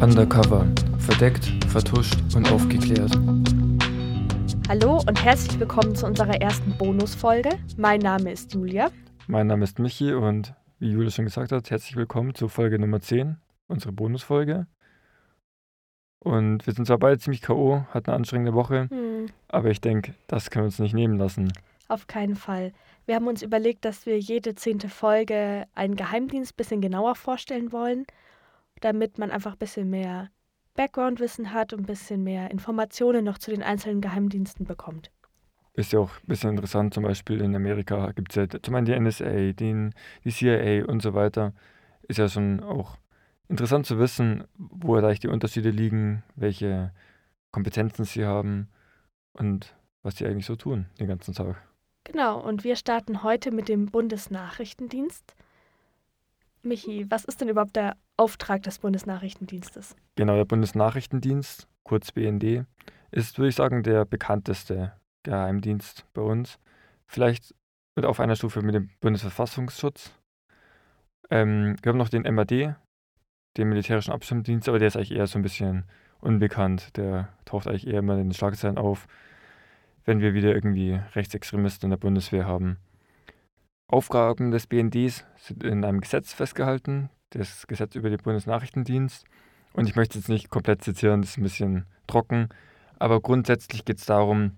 Undercover. Verdeckt, vertuscht und aufgeklärt. Hallo und herzlich willkommen zu unserer ersten Bonusfolge. Mein Name ist Julia. Mein Name ist Michi und wie Julia schon gesagt hat, herzlich willkommen zur Folge Nummer 10, unsere Bonusfolge. Und wir sind zwar beide ziemlich K.O., hatten eine anstrengende Woche, Hm, aber ich denke, das können wir uns nicht nehmen lassen. auf keinen Fall. Wir haben uns überlegt, dass wir jede zehnte Folge einen Geheimdienst ein bisschen genauer vorstellen wollen, damit man einfach ein bisschen mehr Background-Wissen hat und ein bisschen mehr Informationen noch zu den einzelnen Geheimdiensten bekommt. Ist ja auch ein bisschen interessant, zum Beispiel in Amerika gibt es ja zum einen die NSA, den, die CIA und so weiter. Ist ja schon auch interessant zu wissen, wo vielleicht die Unterschiede liegen, welche Kompetenzen sie haben und was sie eigentlich so tun den ganzen Tag. Genau, und wir starten heute mit dem Bundesnachrichtendienst. Michi, was ist denn überhaupt der Auftrag des Bundesnachrichtendienstes? Genau, der Bundesnachrichtendienst, kurz BND, ist, würde ich sagen, der bekannteste Geheimdienst bei uns. Vielleicht mit auf einer Stufe mit dem Bundesverfassungsschutz. Ähm, wir haben noch den MAD, den militärischen Abschirmdienst, aber der ist eigentlich eher so ein bisschen unbekannt. Der taucht eigentlich eher immer in den Schlagzeilen auf, wenn wir wieder irgendwie Rechtsextremisten in der Bundeswehr haben. Aufgaben des BNDs sind in einem Gesetz festgehalten, das Gesetz über den Bundesnachrichtendienst. Und ich möchte jetzt nicht komplett zitieren, das ist ein bisschen trocken, aber grundsätzlich geht es darum,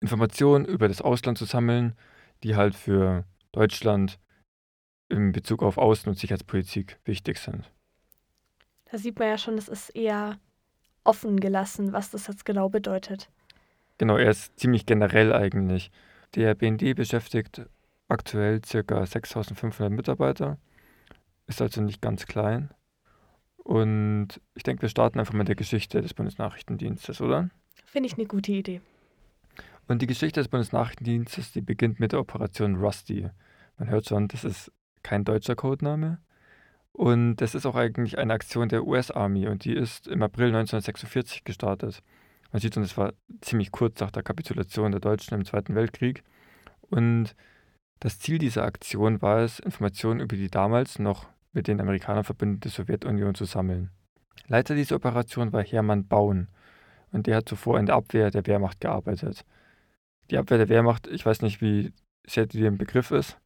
Informationen über das Ausland zu sammeln, die halt für Deutschland in Bezug auf Außen- und Sicherheitspolitik wichtig sind. Da sieht man ja schon, es ist eher offen gelassen, was das jetzt genau bedeutet. Genau, er ist ziemlich generell eigentlich. Der BND beschäftigt aktuell ca. 6500 Mitarbeiter, ist also nicht ganz klein. Und ich denke, wir starten einfach mit der Geschichte des Bundesnachrichtendienstes, oder? Finde ich eine gute Idee. Und die Geschichte des Bundesnachrichtendienstes, die beginnt mit der Operation Rusty. Man hört schon, das ist kein deutscher Codename. Und das ist auch eigentlich eine Aktion der US-Army und die ist im April 1946 gestartet. Man sieht schon, das war ziemlich kurz nach der Kapitulation der Deutschen im Zweiten Weltkrieg. Und das Ziel dieser Aktion war es, Informationen über die damals noch mit den Amerikanern verbündete Sowjetunion zu sammeln. Leiter dieser Operation war Hermann Baun und der hat zuvor in der Abwehr der Wehrmacht gearbeitet. Die Abwehr der Wehrmacht, ich weiß nicht, wie sehr die im Begriff ist.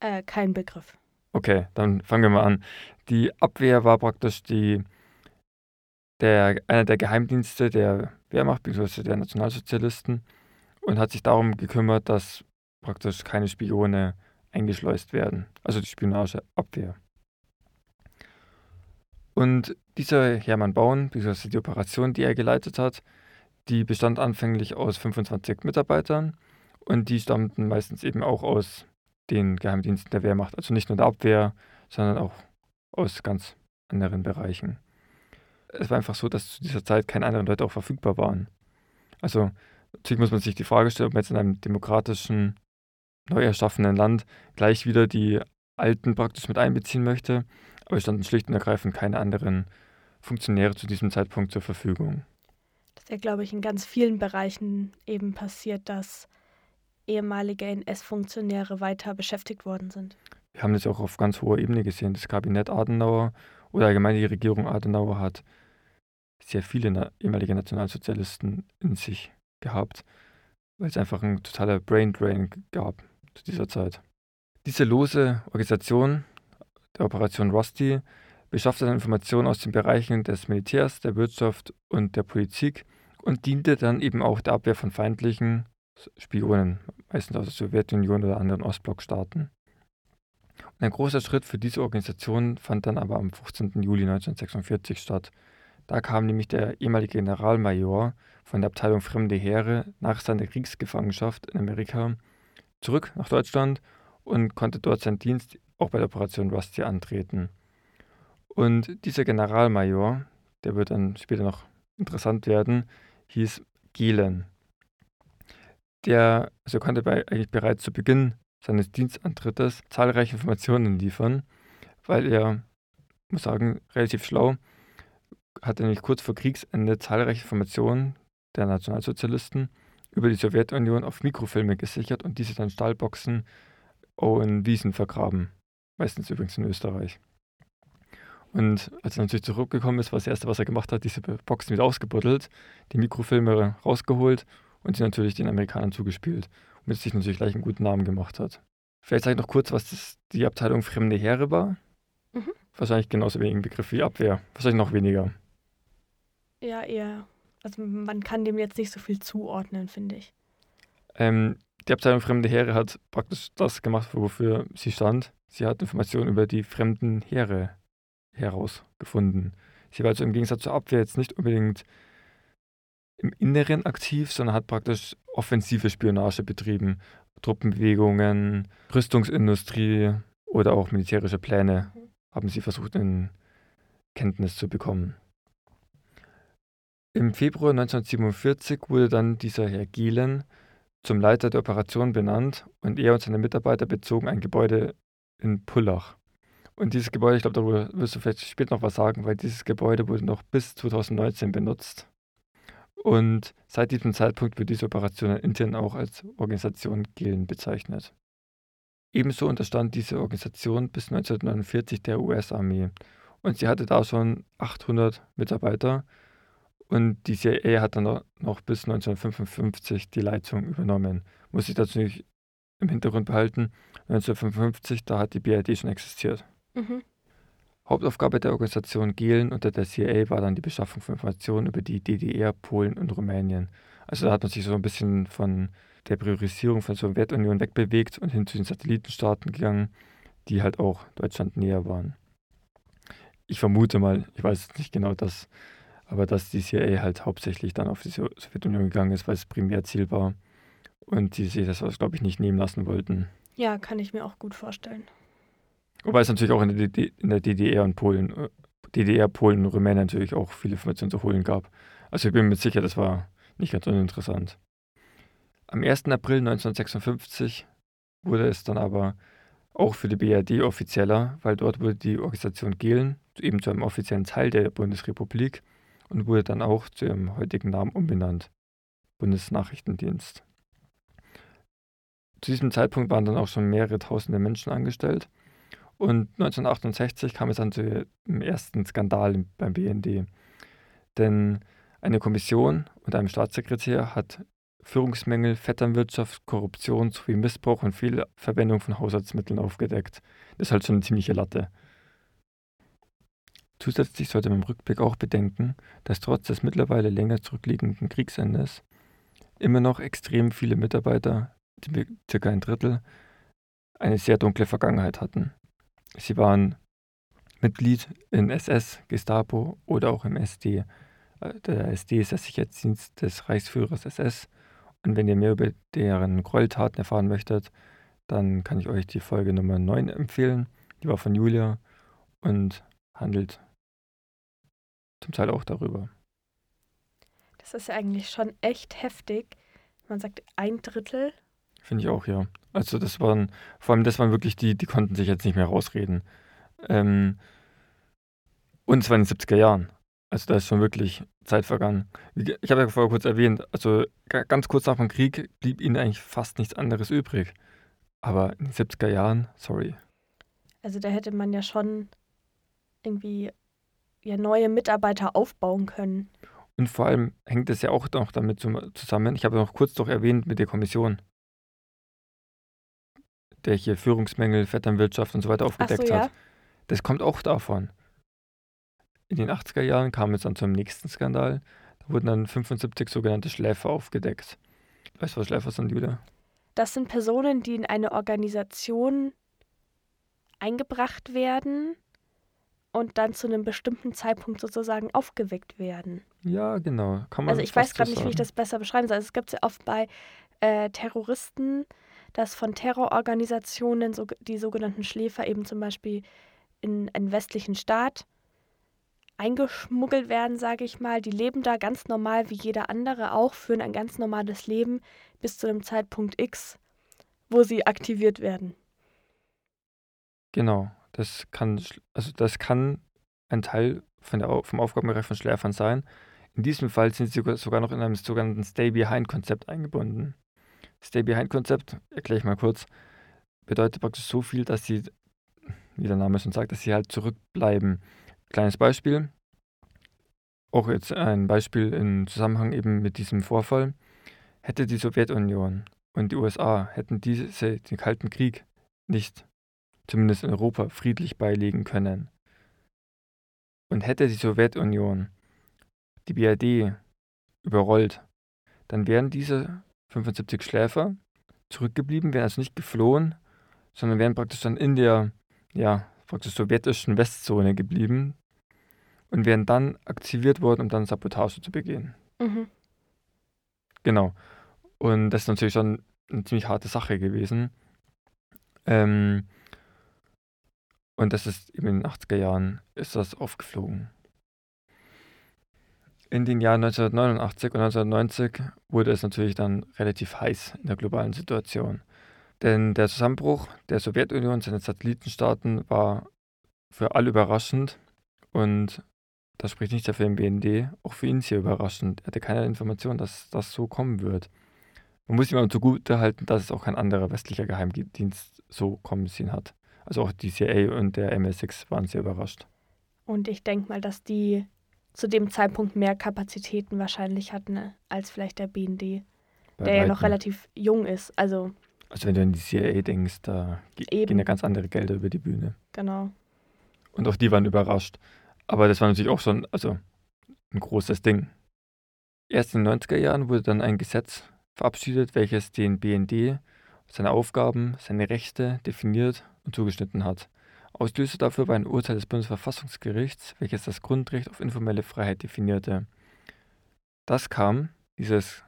Äh, kein Begriff. Okay, dann fangen wir mal an. Die Abwehr war praktisch die, der, einer der Geheimdienste der Wehrmacht bzw. der Nationalsozialisten und hat sich darum gekümmert, dass praktisch keine Spione eingeschleust werden. Also die Spionageabwehr. Und dieser Hermann Baun, bzw. die Operation, die er geleitet hat, die bestand anfänglich aus 25 Mitarbeitern und die stammten meistens eben auch aus den Geheimdiensten der Wehrmacht. Also nicht nur der Abwehr, sondern auch aus ganz anderen Bereichen. Es war einfach so, dass zu dieser Zeit keine anderen Leute auch verfügbar waren. Also natürlich muss man sich die Frage stellen, ob man jetzt in einem demokratischen, neu erschaffenen Land gleich wieder die Alten praktisch mit einbeziehen möchte. Aber es standen schlicht und ergreifend keine anderen Funktionäre zu diesem Zeitpunkt zur Verfügung. Das ist ja, glaube ich, in ganz vielen Bereichen eben passiert, dass ehemalige NS-Funktionäre weiter beschäftigt worden sind. Wir haben das auch auf ganz hoher Ebene gesehen. Das Kabinett Adenauer oder allgemein die Regierung Adenauer hat sehr viele na ehemalige Nationalsozialisten in sich gehabt, weil es einfach ein totaler Brain Drain gab zu dieser Zeit. Diese lose Organisation der Operation Rusty beschaffte dann Informationen aus den Bereichen des Militärs, der Wirtschaft und der Politik und diente dann eben auch der Abwehr von feindlichen Spionen, meistens aus der Sowjetunion oder anderen Ostblockstaaten. Und ein großer Schritt für diese Organisation fand dann aber am 15. Juli 1946 statt. Da kam nämlich der ehemalige Generalmajor von der Abteilung Fremde Heere nach seiner Kriegsgefangenschaft in Amerika zurück nach Deutschland und konnte dort seinen Dienst auch bei der Operation Rusty antreten. Und dieser Generalmajor, der wird dann später noch interessant werden, hieß Gehlen. Der also konnte bei, eigentlich bereits zu Beginn seines Dienstantrittes zahlreiche Informationen liefern, weil er, muss sagen, relativ schlau, hatte nämlich kurz vor Kriegsende zahlreiche Informationen der Nationalsozialisten über die Sowjetunion auf Mikrofilme gesichert und diese dann Stahlboxen in Wiesen vergraben. Meistens übrigens in Österreich. Und als er natürlich zurückgekommen ist, war das Erste, was er gemacht hat, diese Boxen wieder ausgebuddelt, die Mikrofilme rausgeholt und sie natürlich den Amerikanern zugespielt, womit sich natürlich gleich einen guten Namen gemacht hat. Vielleicht sage ich noch kurz, was das, die Abteilung Fremde Heere war. Mhm. Wahrscheinlich genauso wenig Begriff wie Abwehr. Wahrscheinlich noch weniger. Ja, eher. Also man kann dem jetzt nicht so viel zuordnen, finde ich. Ähm, die Abteilung Fremde Heere hat praktisch das gemacht, wofür sie stand. Sie hat Informationen über die fremden Heere herausgefunden. Sie war also im Gegensatz zur Abwehr jetzt nicht unbedingt im Inneren aktiv, sondern hat praktisch offensive Spionage betrieben. Truppenbewegungen, Rüstungsindustrie oder auch militärische Pläne haben sie versucht in Kenntnis zu bekommen. Im Februar 1947 wurde dann dieser Herr Gielen zum Leiter der Operation benannt und er und seine Mitarbeiter bezogen ein Gebäude in Pullach. Und dieses Gebäude, ich glaube, darüber wirst du vielleicht später noch was sagen, weil dieses Gebäude wurde noch bis 2019 benutzt. Und seit diesem Zeitpunkt wird diese Operation intern auch als Organisation Gillen bezeichnet. Ebenso unterstand diese Organisation bis 1949 der US-Armee und sie hatte da schon 800 Mitarbeiter und die CIA hat dann noch bis 1955 die Leitung übernommen. Muss ich dazu nicht im Hintergrund behalten, 1955, da hat die BRD schon existiert. Mhm. Hauptaufgabe der Organisation Gehlen unter der CIA war dann die Beschaffung von Informationen über die DDR, Polen und Rumänien. Also da hat man sich so ein bisschen von der Priorisierung von Sowjetunion wegbewegt und hin zu den Satellitenstaaten gegangen, die halt auch Deutschland näher waren. Ich vermute mal, ich weiß nicht genau das, aber dass die CIA halt hauptsächlich dann auf die Sowjetunion gegangen ist, weil es Primärziel war und die sich das, glaube ich, nicht nehmen lassen wollten. Ja, kann ich mir auch gut vorstellen. Wobei es natürlich auch in der, DD in der DDR und Polen, äh, DDR, Polen und Rumänien natürlich auch viele Informationen zu holen gab. Also ich bin mir sicher, das war nicht ganz uninteressant. Am 1. April 1956 wurde es dann aber auch für die BRD offizieller, weil dort wurde die Organisation Gehlen eben zu einem offiziellen Teil der Bundesrepublik und wurde dann auch zu ihrem heutigen Namen umbenannt. Bundesnachrichtendienst. Zu diesem Zeitpunkt waren dann auch schon mehrere tausende Menschen angestellt und 1968 kam es dann zu dem ersten Skandal beim BND. Denn eine Kommission und ein Staatssekretär hat Führungsmängel, Vetternwirtschaft, Korruption sowie Missbrauch und Fehlverwendung von Haushaltsmitteln aufgedeckt. Das ist halt schon eine ziemliche Latte. Zusätzlich sollte man im Rückblick auch bedenken, dass trotz des mittlerweile länger zurückliegenden Kriegsendes immer noch extrem viele Mitarbeiter, circa ein Drittel, eine sehr dunkle Vergangenheit hatten. Sie waren Mitglied in SS, Gestapo oder auch im SD. Der SD ist der Sicherheitsdienst des Reichsführers SS. Und wenn ihr mehr über deren Gräueltaten erfahren möchtet, dann kann ich euch die Folge Nummer 9 empfehlen. Die war von Julia und handelt zum Teil auch darüber. Das ist ja eigentlich schon echt heftig. Man sagt ein Drittel Finde ich auch, ja. Also das waren, vor allem das waren wirklich die, die konnten sich jetzt nicht mehr rausreden. Ähm, und zwar in den 70er Jahren. Also da ist schon wirklich Zeit vergangen. Ich habe ja vorher kurz erwähnt, also ganz kurz nach dem Krieg blieb ihnen eigentlich fast nichts anderes übrig. Aber in den 70er Jahren, sorry. Also da hätte man ja schon irgendwie ja, neue Mitarbeiter aufbauen können. Und vor allem hängt es ja auch noch damit zusammen, ich habe noch kurz doch erwähnt mit der Kommission der hier Führungsmängel, Vetternwirtschaft und so weiter aufgedeckt so, ja. hat. Das kommt auch davon. In den 80er Jahren kam es dann zum nächsten Skandal. Da wurden dann 75 sogenannte Schläfer aufgedeckt. Weißt du, was Schläfer sind, Julia? Das sind Personen, die in eine Organisation eingebracht werden und dann zu einem bestimmten Zeitpunkt sozusagen aufgeweckt werden. Ja, genau. Kann man also ich weiß gerade nicht, wie ich das besser beschreiben soll. Also es gibt es ja oft bei äh, Terroristen, dass von Terrororganisationen so, die sogenannten Schläfer eben zum Beispiel in einen westlichen Staat eingeschmuggelt werden, sage ich mal. Die leben da ganz normal wie jeder andere auch, führen ein ganz normales Leben bis zu einem Zeitpunkt X, wo sie aktiviert werden. Genau, das kann, also das kann ein Teil von der, vom Aufgabenbereich von Schläfern sein. In diesem Fall sind sie sogar noch in einem sogenannten Stay-Behind-Konzept eingebunden. Stay-Behind-Konzept, erkläre ich mal kurz, bedeutet praktisch so viel, dass sie, wie der Name schon sagt, dass sie halt zurückbleiben. kleines Beispiel. Auch jetzt ein Beispiel im Zusammenhang eben mit diesem Vorfall. Hätte die Sowjetunion und die USA hätten diese, den Kalten Krieg nicht, zumindest in Europa, friedlich beilegen können. Und hätte die Sowjetunion die BRD überrollt, dann wären diese 75 Schläfer zurückgeblieben, wären also nicht geflohen, sondern wären praktisch dann in der ja, praktisch sowjetischen Westzone geblieben und wären dann aktiviert worden, um dann Sabotage zu begehen. Mhm. Genau. Und das ist natürlich schon eine ziemlich harte Sache gewesen. Ähm, und das ist eben in den 80er Jahren ist das aufgeflogen. In den Jahren 1989 und 1990 wurde es natürlich dann relativ heiß in der globalen Situation. Denn der Zusammenbruch der Sowjetunion und seiner Satellitenstaaten war für alle überraschend und das spricht nicht für den BND, auch für ihn sehr überraschend. Er hatte keine Information, dass das so kommen wird. Man muss ihm aber zugute halten, dass es auch kein anderer westlicher Geheimdienst so kommen sehen hat. Also auch die CIA und der MSX waren sehr überrascht. Und ich denke mal, dass die zu dem Zeitpunkt mehr Kapazitäten wahrscheinlich hatten ne, als vielleicht der BND, Bei der ja noch relativ jung ist. Also, also wenn du an die CIA denkst, da eben. gehen ja ganz andere Gelder über die Bühne. Genau. Und auch die waren überrascht. Aber das war natürlich auch schon also ein großes Ding. Erst in den 90er Jahren wurde dann ein Gesetz verabschiedet, welches den BND, seine Aufgaben, seine Rechte definiert zugeschnitten hat. Auslöser dafür war ein Urteil des Bundesverfassungsgerichts, welches das Grundrecht auf informelle Freiheit definierte. Das kam, dieses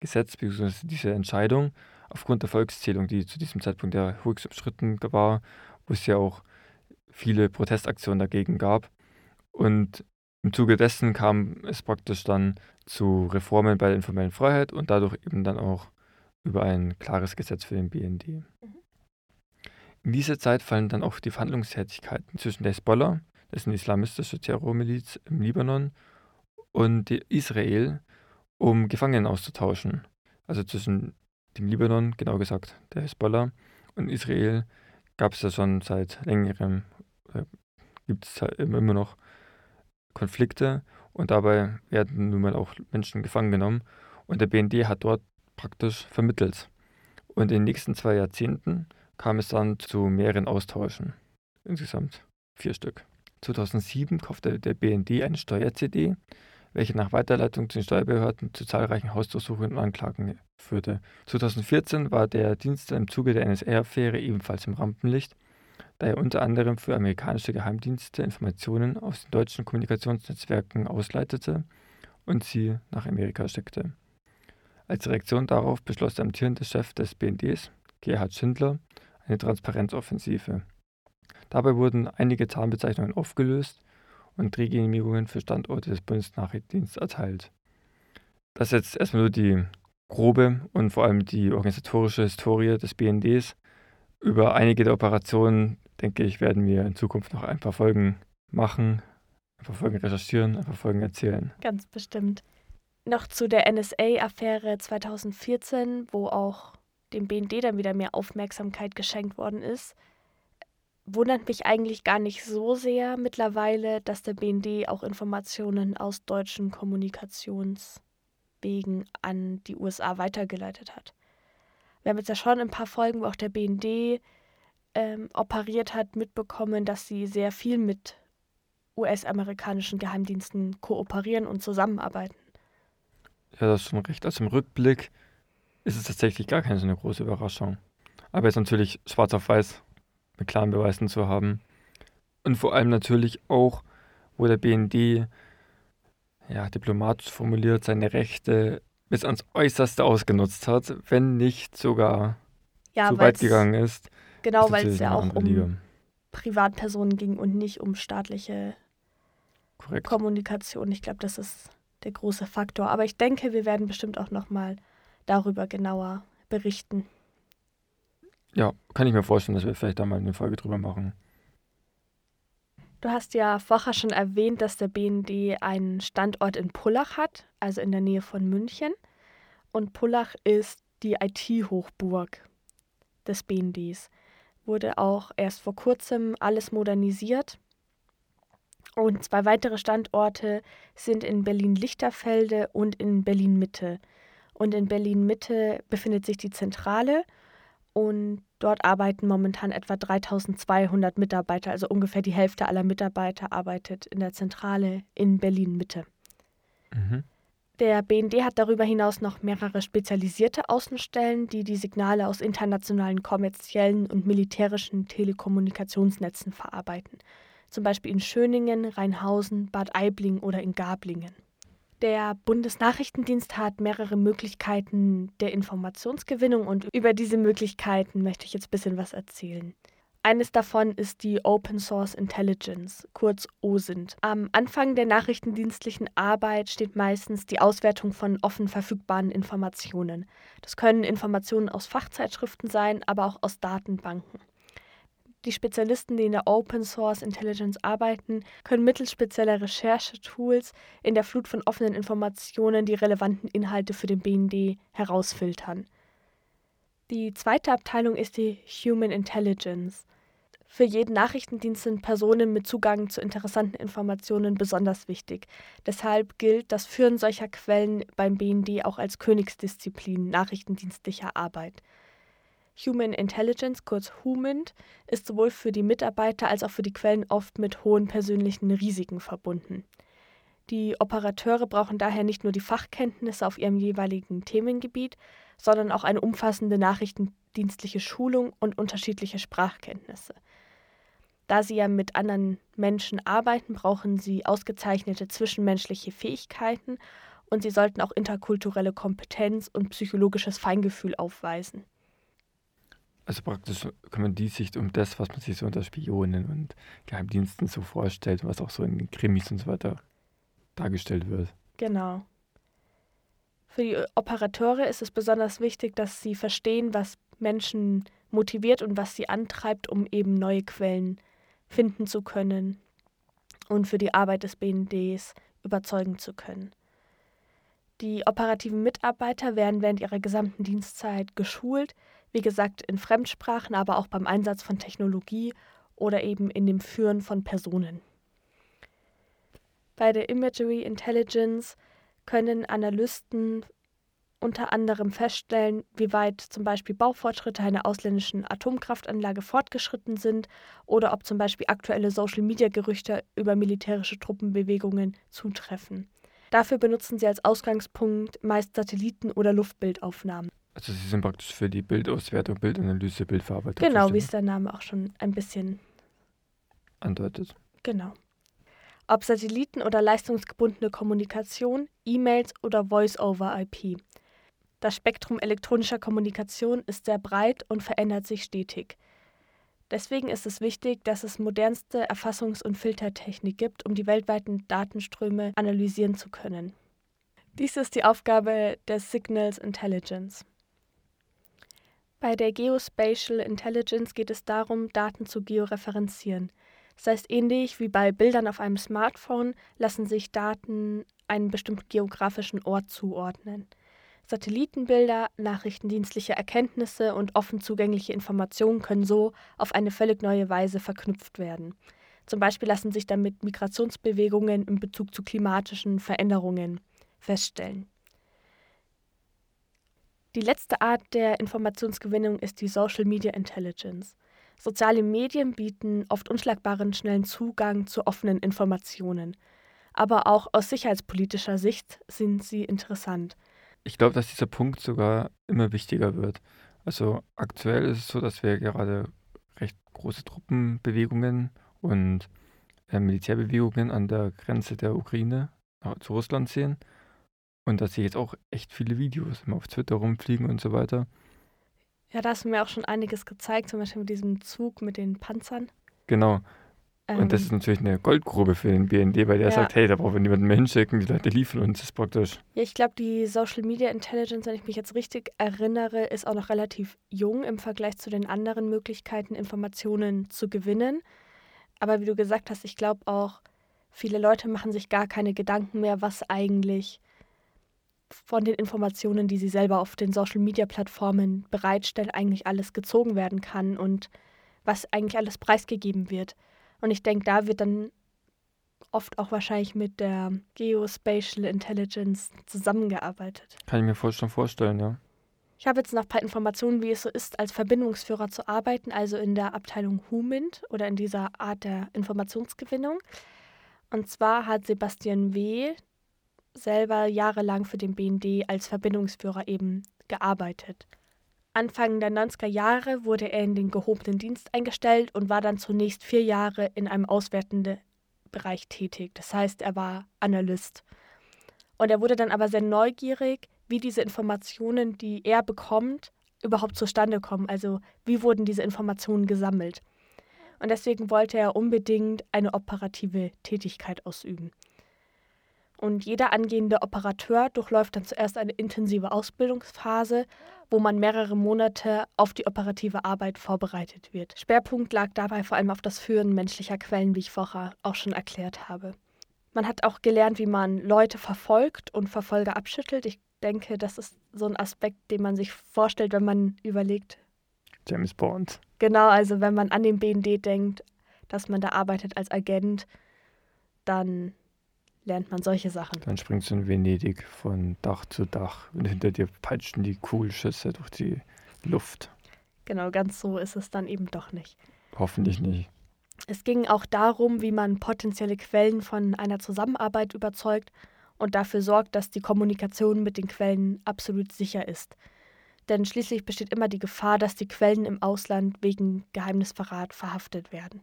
Gesetz bzw. diese Entscheidung, aufgrund der Volkszählung, die zu diesem Zeitpunkt ja höchst umstritten war, wo es ja auch viele Protestaktionen dagegen gab. Und im Zuge dessen kam es praktisch dann zu Reformen bei der informellen Freiheit und dadurch eben dann auch über ein klares Gesetz für den BND. Mhm. In dieser Zeit fallen dann auch die Verhandlungstätigkeiten zwischen der Hezbollah, das ist eine islamistische Terrormiliz im Libanon, und Israel, um Gefangenen auszutauschen. Also zwischen dem Libanon, genau gesagt der Hezbollah, und Israel gab es ja schon seit längerem, äh, gibt es immer noch Konflikte und dabei werden nun mal auch Menschen gefangen genommen und der BND hat dort praktisch vermittelt. Und in den nächsten zwei Jahrzehnten kam es dann zu mehreren Austauschen. Insgesamt vier Stück. 2007 kaufte der BND eine Steuer-CD, welche nach Weiterleitung zu den Steuerbehörden zu zahlreichen Hausdurchsuchungen und Anklagen führte. 2014 war der Dienst im Zuge der NSA-Affäre ebenfalls im Rampenlicht da er unter anderem für amerikanische Geheimdienste Informationen aus den deutschen Kommunikationsnetzwerken ausleitete und sie nach Amerika schickte. Als Reaktion darauf beschloss der amtierende Chef des BNDs, Gerhard Schindler, eine Transparenzoffensive. Dabei wurden einige Tarnbezeichnungen aufgelöst und Drehgenehmigungen für Standorte des Bundesnachrichtendienstes erteilt. Das ist jetzt erstmal nur die grobe und vor allem die organisatorische Historie des BNDs. Über einige der Operationen denke ich, werden wir in Zukunft noch ein paar Folgen machen, ein paar Folgen recherchieren, ein paar Folgen erzählen. Ganz bestimmt. Noch zu der NSA-Affäre 2014, wo auch dem BND dann wieder mehr Aufmerksamkeit geschenkt worden ist, wundert mich eigentlich gar nicht so sehr mittlerweile, dass der BND auch Informationen aus deutschen Kommunikationswegen an die USA weitergeleitet hat. Wir haben jetzt ja schon ein paar Folgen, wo auch der BND ähm, operiert hat, mitbekommen, dass sie sehr viel mit US-amerikanischen Geheimdiensten kooperieren und zusammenarbeiten. Ja, das ist schon recht. Also im Rückblick ist es tatsächlich gar keine so eine große Überraschung. Aber es ist natürlich schwarz auf weiß mit klaren Beweisen zu haben. Und vor allem natürlich auch, wo der BND ja, diplomatisch formuliert seine Rechte bis ans Äußerste ausgenutzt hat, wenn nicht sogar ja, zu weit gegangen ist. Genau, weil es ja auch um Liga. Privatpersonen ging und nicht um staatliche Korrekt. Kommunikation. Ich glaube, das ist der große Faktor. Aber ich denke, wir werden bestimmt auch nochmal darüber genauer berichten. Ja, kann ich mir vorstellen, dass wir vielleicht da mal eine Folge drüber machen. Du hast ja vorher schon erwähnt, dass der BND einen Standort in Pullach hat, also in der Nähe von München. Und Pullach ist die IT-Hochburg des BNDs wurde auch erst vor kurzem alles modernisiert. Und zwei weitere Standorte sind in Berlin-Lichterfelde und in Berlin-Mitte. Und in Berlin-Mitte befindet sich die Zentrale und dort arbeiten momentan etwa 3200 Mitarbeiter, also ungefähr die Hälfte aller Mitarbeiter arbeitet in der Zentrale in Berlin-Mitte. Mhm. Der BND hat darüber hinaus noch mehrere spezialisierte Außenstellen, die die Signale aus internationalen kommerziellen und militärischen Telekommunikationsnetzen verarbeiten. Zum Beispiel in Schöningen, Rheinhausen, Bad Aibling oder in Gablingen. Der Bundesnachrichtendienst hat mehrere Möglichkeiten der Informationsgewinnung und über diese Möglichkeiten möchte ich jetzt ein bisschen was erzählen. Eines davon ist die Open Source Intelligence, kurz OSINT. Am Anfang der nachrichtendienstlichen Arbeit steht meistens die Auswertung von offen verfügbaren Informationen. Das können Informationen aus Fachzeitschriften sein, aber auch aus Datenbanken. Die Spezialisten, die in der Open Source Intelligence arbeiten, können mittels spezieller Recherchetools in der Flut von offenen Informationen die relevanten Inhalte für den BND herausfiltern. Die zweite Abteilung ist die Human Intelligence. Für jeden Nachrichtendienst sind Personen mit Zugang zu interessanten Informationen besonders wichtig. Deshalb gilt das Führen solcher Quellen beim BND auch als Königsdisziplin nachrichtendienstlicher Arbeit. Human Intelligence, kurz HUMINT, ist sowohl für die Mitarbeiter als auch für die Quellen oft mit hohen persönlichen Risiken verbunden. Die Operateure brauchen daher nicht nur die Fachkenntnisse auf ihrem jeweiligen Themengebiet, sondern auch eine umfassende nachrichtendienstliche Schulung und unterschiedliche Sprachkenntnisse. Da sie ja mit anderen Menschen arbeiten, brauchen sie ausgezeichnete zwischenmenschliche Fähigkeiten und sie sollten auch interkulturelle Kompetenz und psychologisches Feingefühl aufweisen. Also praktisch kann man die Sicht um das, was man sich so unter Spionen und Geheimdiensten so vorstellt, was auch so in den Krimis und so weiter dargestellt wird. Genau. Für die Operateure ist es besonders wichtig, dass sie verstehen, was Menschen motiviert und was sie antreibt, um eben neue Quellen finden zu können und für die Arbeit des BNDs überzeugen zu können. Die operativen Mitarbeiter werden während ihrer gesamten Dienstzeit geschult, wie gesagt in Fremdsprachen, aber auch beim Einsatz von Technologie oder eben in dem Führen von Personen. Bei der Imagery Intelligence können Analysten unter anderem feststellen, wie weit zum Beispiel Baufortschritte einer ausländischen Atomkraftanlage fortgeschritten sind oder ob zum Beispiel aktuelle Social-Media-Gerüchte über militärische Truppenbewegungen zutreffen. Dafür benutzen sie als Ausgangspunkt meist Satelliten- oder Luftbildaufnahmen. Also sie sind praktisch für die Bildauswertung, Bildanalyse, Bildverarbeitung. Genau, wie es der Name auch schon ein bisschen andeutet. Genau. Ob Satelliten- oder leistungsgebundene Kommunikation, E-Mails oder Voice-over-IP. Das Spektrum elektronischer Kommunikation ist sehr breit und verändert sich stetig. Deswegen ist es wichtig, dass es modernste Erfassungs- und Filtertechnik gibt, um die weltweiten Datenströme analysieren zu können. Dies ist die Aufgabe der Signals Intelligence. Bei der Geospatial Intelligence geht es darum, Daten zu georeferenzieren. Das heißt, ähnlich wie bei Bildern auf einem Smartphone lassen sich Daten einem bestimmten geografischen Ort zuordnen. Satellitenbilder, nachrichtendienstliche Erkenntnisse und offen zugängliche Informationen können so auf eine völlig neue Weise verknüpft werden. Zum Beispiel lassen sich damit Migrationsbewegungen in Bezug zu klimatischen Veränderungen feststellen. Die letzte Art der Informationsgewinnung ist die Social Media Intelligence. Soziale Medien bieten oft unschlagbaren, schnellen Zugang zu offenen Informationen. Aber auch aus sicherheitspolitischer Sicht sind sie interessant. Ich glaube, dass dieser Punkt sogar immer wichtiger wird. Also aktuell ist es so, dass wir gerade recht große Truppenbewegungen und äh, Militärbewegungen an der Grenze der Ukraine zu Russland sehen. Und dass sie jetzt auch echt viele Videos immer auf Twitter rumfliegen und so weiter. Ja, da hast du mir auch schon einiges gezeigt, zum Beispiel mit diesem Zug mit den Panzern. Genau. Und das ähm. ist natürlich eine Goldgrube für den BND, weil der ja. sagt, hey, da brauchen wir niemanden mehr hinschicken, die Leute liefern uns, das ist praktisch. Ja, ich glaube, die Social Media Intelligence, wenn ich mich jetzt richtig erinnere, ist auch noch relativ jung im Vergleich zu den anderen Möglichkeiten, Informationen zu gewinnen. Aber wie du gesagt hast, ich glaube auch, viele Leute machen sich gar keine Gedanken mehr, was eigentlich von den Informationen, die sie selber auf den Social Media Plattformen bereitstellen, eigentlich alles gezogen werden kann und was eigentlich alles preisgegeben wird. Und ich denke, da wird dann oft auch wahrscheinlich mit der Geospatial Intelligence zusammengearbeitet. Kann ich mir voll schon vorstellen, ja. Ich habe jetzt noch ein paar Informationen, wie es so ist, als Verbindungsführer zu arbeiten, also in der Abteilung HUMINT oder in dieser Art der Informationsgewinnung. Und zwar hat Sebastian W. selber jahrelang für den BND als Verbindungsführer eben gearbeitet. Anfang der 90er Jahre wurde er in den gehobenen Dienst eingestellt und war dann zunächst vier Jahre in einem auswertenden Bereich tätig. Das heißt, er war Analyst. Und er wurde dann aber sehr neugierig, wie diese Informationen, die er bekommt, überhaupt zustande kommen. Also wie wurden diese Informationen gesammelt. Und deswegen wollte er unbedingt eine operative Tätigkeit ausüben. Und jeder angehende Operateur durchläuft dann zuerst eine intensive Ausbildungsphase, wo man mehrere Monate auf die operative Arbeit vorbereitet wird. Schwerpunkt lag dabei vor allem auf das Führen menschlicher Quellen, wie ich vorher auch schon erklärt habe. Man hat auch gelernt, wie man Leute verfolgt und Verfolger abschüttelt. Ich denke, das ist so ein Aspekt, den man sich vorstellt, wenn man überlegt. James Bond. Genau, also wenn man an den BND denkt, dass man da arbeitet als Agent, dann lernt man solche Sachen. Dann springst du in Venedig von Dach zu Dach und hinter dir peitschen die Kugelschüsse durch die Luft. Genau, ganz so ist es dann eben doch nicht. Hoffentlich nicht. Es ging auch darum, wie man potenzielle Quellen von einer Zusammenarbeit überzeugt und dafür sorgt, dass die Kommunikation mit den Quellen absolut sicher ist. Denn schließlich besteht immer die Gefahr, dass die Quellen im Ausland wegen Geheimnisverrat verhaftet werden.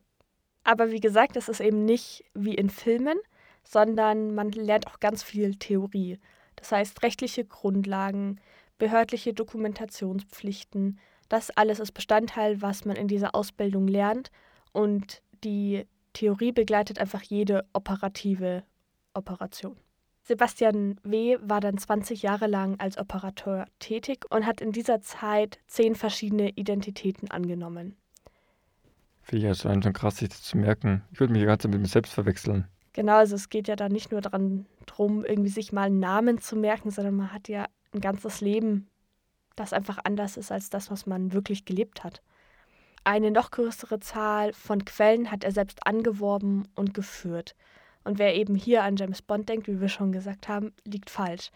Aber wie gesagt, es ist eben nicht wie in Filmen, sondern man lernt auch ganz viel Theorie. Das heißt rechtliche Grundlagen, behördliche Dokumentationspflichten. Das alles ist Bestandteil, was man in dieser Ausbildung lernt. Und die Theorie begleitet einfach jede operative Operation. Sebastian W. war dann 20 Jahre lang als Operateur tätig und hat in dieser Zeit zehn verschiedene Identitäten angenommen. Finde ich also schon krass, sich das zu merken. Ich würde mich die ganze Zeit mit mir selbst verwechseln. Genau, also es geht ja da nicht nur daran, drum, irgendwie sich mal einen Namen zu merken, sondern man hat ja ein ganzes Leben, das einfach anders ist als das, was man wirklich gelebt hat. Eine noch größere Zahl von Quellen hat er selbst angeworben und geführt. Und wer eben hier an James Bond denkt, wie wir schon gesagt haben, liegt falsch.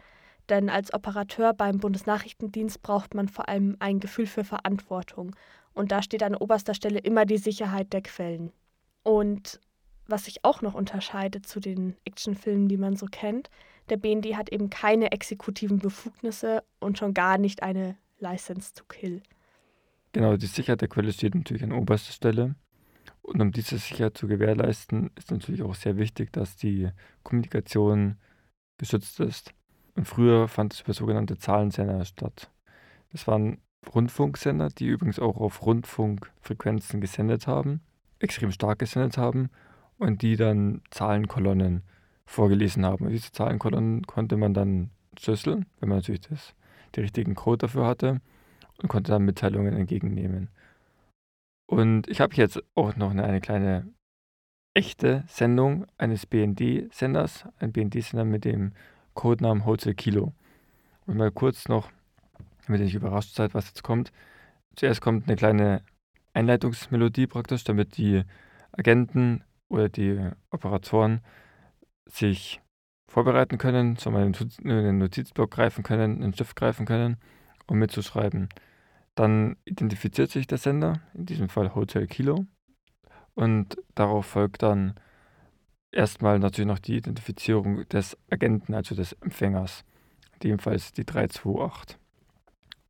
Denn als Operateur beim Bundesnachrichtendienst braucht man vor allem ein Gefühl für Verantwortung. Und da steht an oberster Stelle immer die Sicherheit der Quellen. Und was sich auch noch unterscheidet zu den Actionfilmen, die man so kennt, der BND hat eben keine exekutiven Befugnisse und schon gar nicht eine License to Kill. Genau, die Sicherheit der Quelle steht natürlich an oberster Stelle. Und um diese Sicherheit zu gewährleisten, ist natürlich auch sehr wichtig, dass die Kommunikation geschützt ist. Und früher fand es über sogenannte Zahlensender statt. Das waren Rundfunksender, die übrigens auch auf Rundfunkfrequenzen gesendet haben, extrem stark gesendet haben und die dann Zahlenkolonnen vorgelesen haben. Und diese Zahlenkolonnen konnte man dann schlüsseln, wenn man natürlich das, den richtigen Code dafür hatte und konnte dann Mitteilungen entgegennehmen. Und ich habe jetzt auch noch eine, eine kleine echte Sendung eines BND-Senders, ein BND-Sender mit dem Codenamen Hotel Kilo. Und mal kurz noch, damit ihr nicht überrascht seid, was jetzt kommt. Zuerst kommt eine kleine Einleitungsmelodie praktisch, damit die Agenten oder die Operatoren sich vorbereiten können, mal in den Notizblock greifen können, einen Stift greifen können, um mitzuschreiben. Dann identifiziert sich der Sender, in diesem Fall Hotel Kilo. Und darauf folgt dann erstmal natürlich noch die Identifizierung des Agenten, also des Empfängers, in dem Fall ist die 328.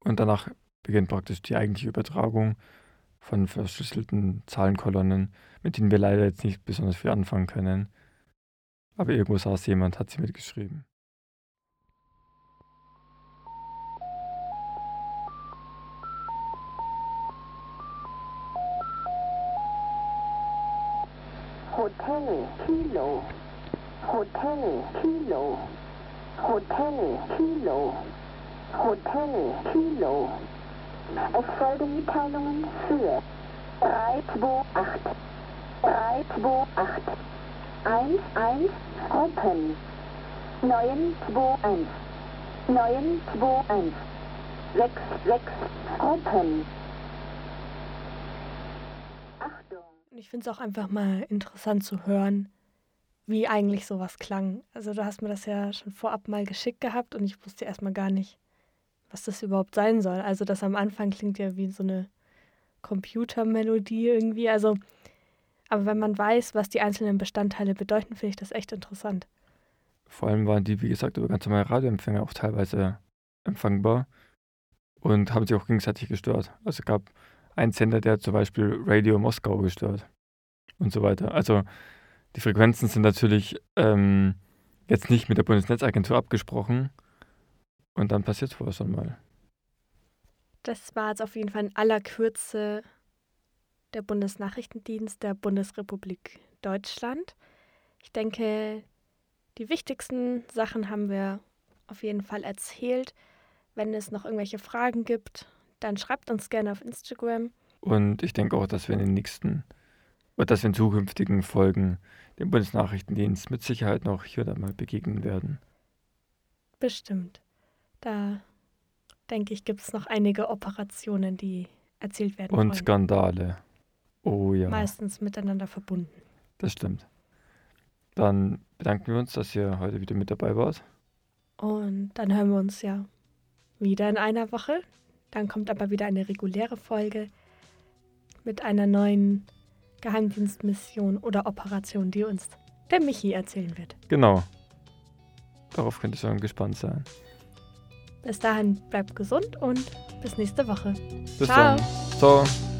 Und danach beginnt praktisch die eigentliche Übertragung von verschlüsselten Zahlenkolonnen, mit denen wir leider jetzt nicht besonders viel anfangen können. Aber irgendwo saß jemand, hat sie mitgeschrieben. Hotel Kilo. Hotel Kilo. Hotel Kilo. Hotel Kilo. Es folgen Mitteilungen für 328. 328. 11 Gruppen. 921. 921. 66 Gruppen. Ich finde es auch einfach mal interessant zu hören, wie eigentlich sowas klang. Also du hast mir das ja schon vorab mal geschickt gehabt und ich wusste erstmal gar nicht, was das überhaupt sein soll. Also das am Anfang klingt ja wie so eine Computermelodie irgendwie. Also, aber wenn man weiß, was die einzelnen Bestandteile bedeuten, finde ich das echt interessant. Vor allem waren die, wie gesagt, über ganz normale Radioempfänger auch teilweise empfangbar und haben sich auch gegenseitig gestört. Also es gab einen Sender, der zum Beispiel Radio Moskau gestört und so weiter. Also die Frequenzen sind natürlich ähm, jetzt nicht mit der Bundesnetzagentur abgesprochen und dann passiert sowas schon mal. Das war jetzt auf jeden Fall in aller Kürze der Bundesnachrichtendienst der Bundesrepublik Deutschland. Ich denke, die wichtigsten Sachen haben wir auf jeden Fall erzählt. Wenn es noch irgendwelche Fragen gibt, dann schreibt uns gerne auf Instagram. Und ich denke auch, dass wir in den nächsten oder dass wir in zukünftigen Folgen dem Bundesnachrichtendienst mit Sicherheit noch hier oder mal begegnen werden. Bestimmt. Da denke ich, gibt es noch einige Operationen, die erzählt werden. Und wollen. Skandale. Oh ja. Meistens miteinander verbunden. Das stimmt. Dann bedanken wir uns, dass ihr heute wieder mit dabei wart. Und dann hören wir uns ja wieder in einer Woche. Dann kommt aber wieder eine reguläre Folge mit einer neuen Geheimdienstmission oder Operation, die uns der Michi erzählen wird. Genau. Darauf könnt ihr schon gespannt sein. Bis dahin bleibt gesund und bis nächste Woche. Bis Ciao. dann. Ciao.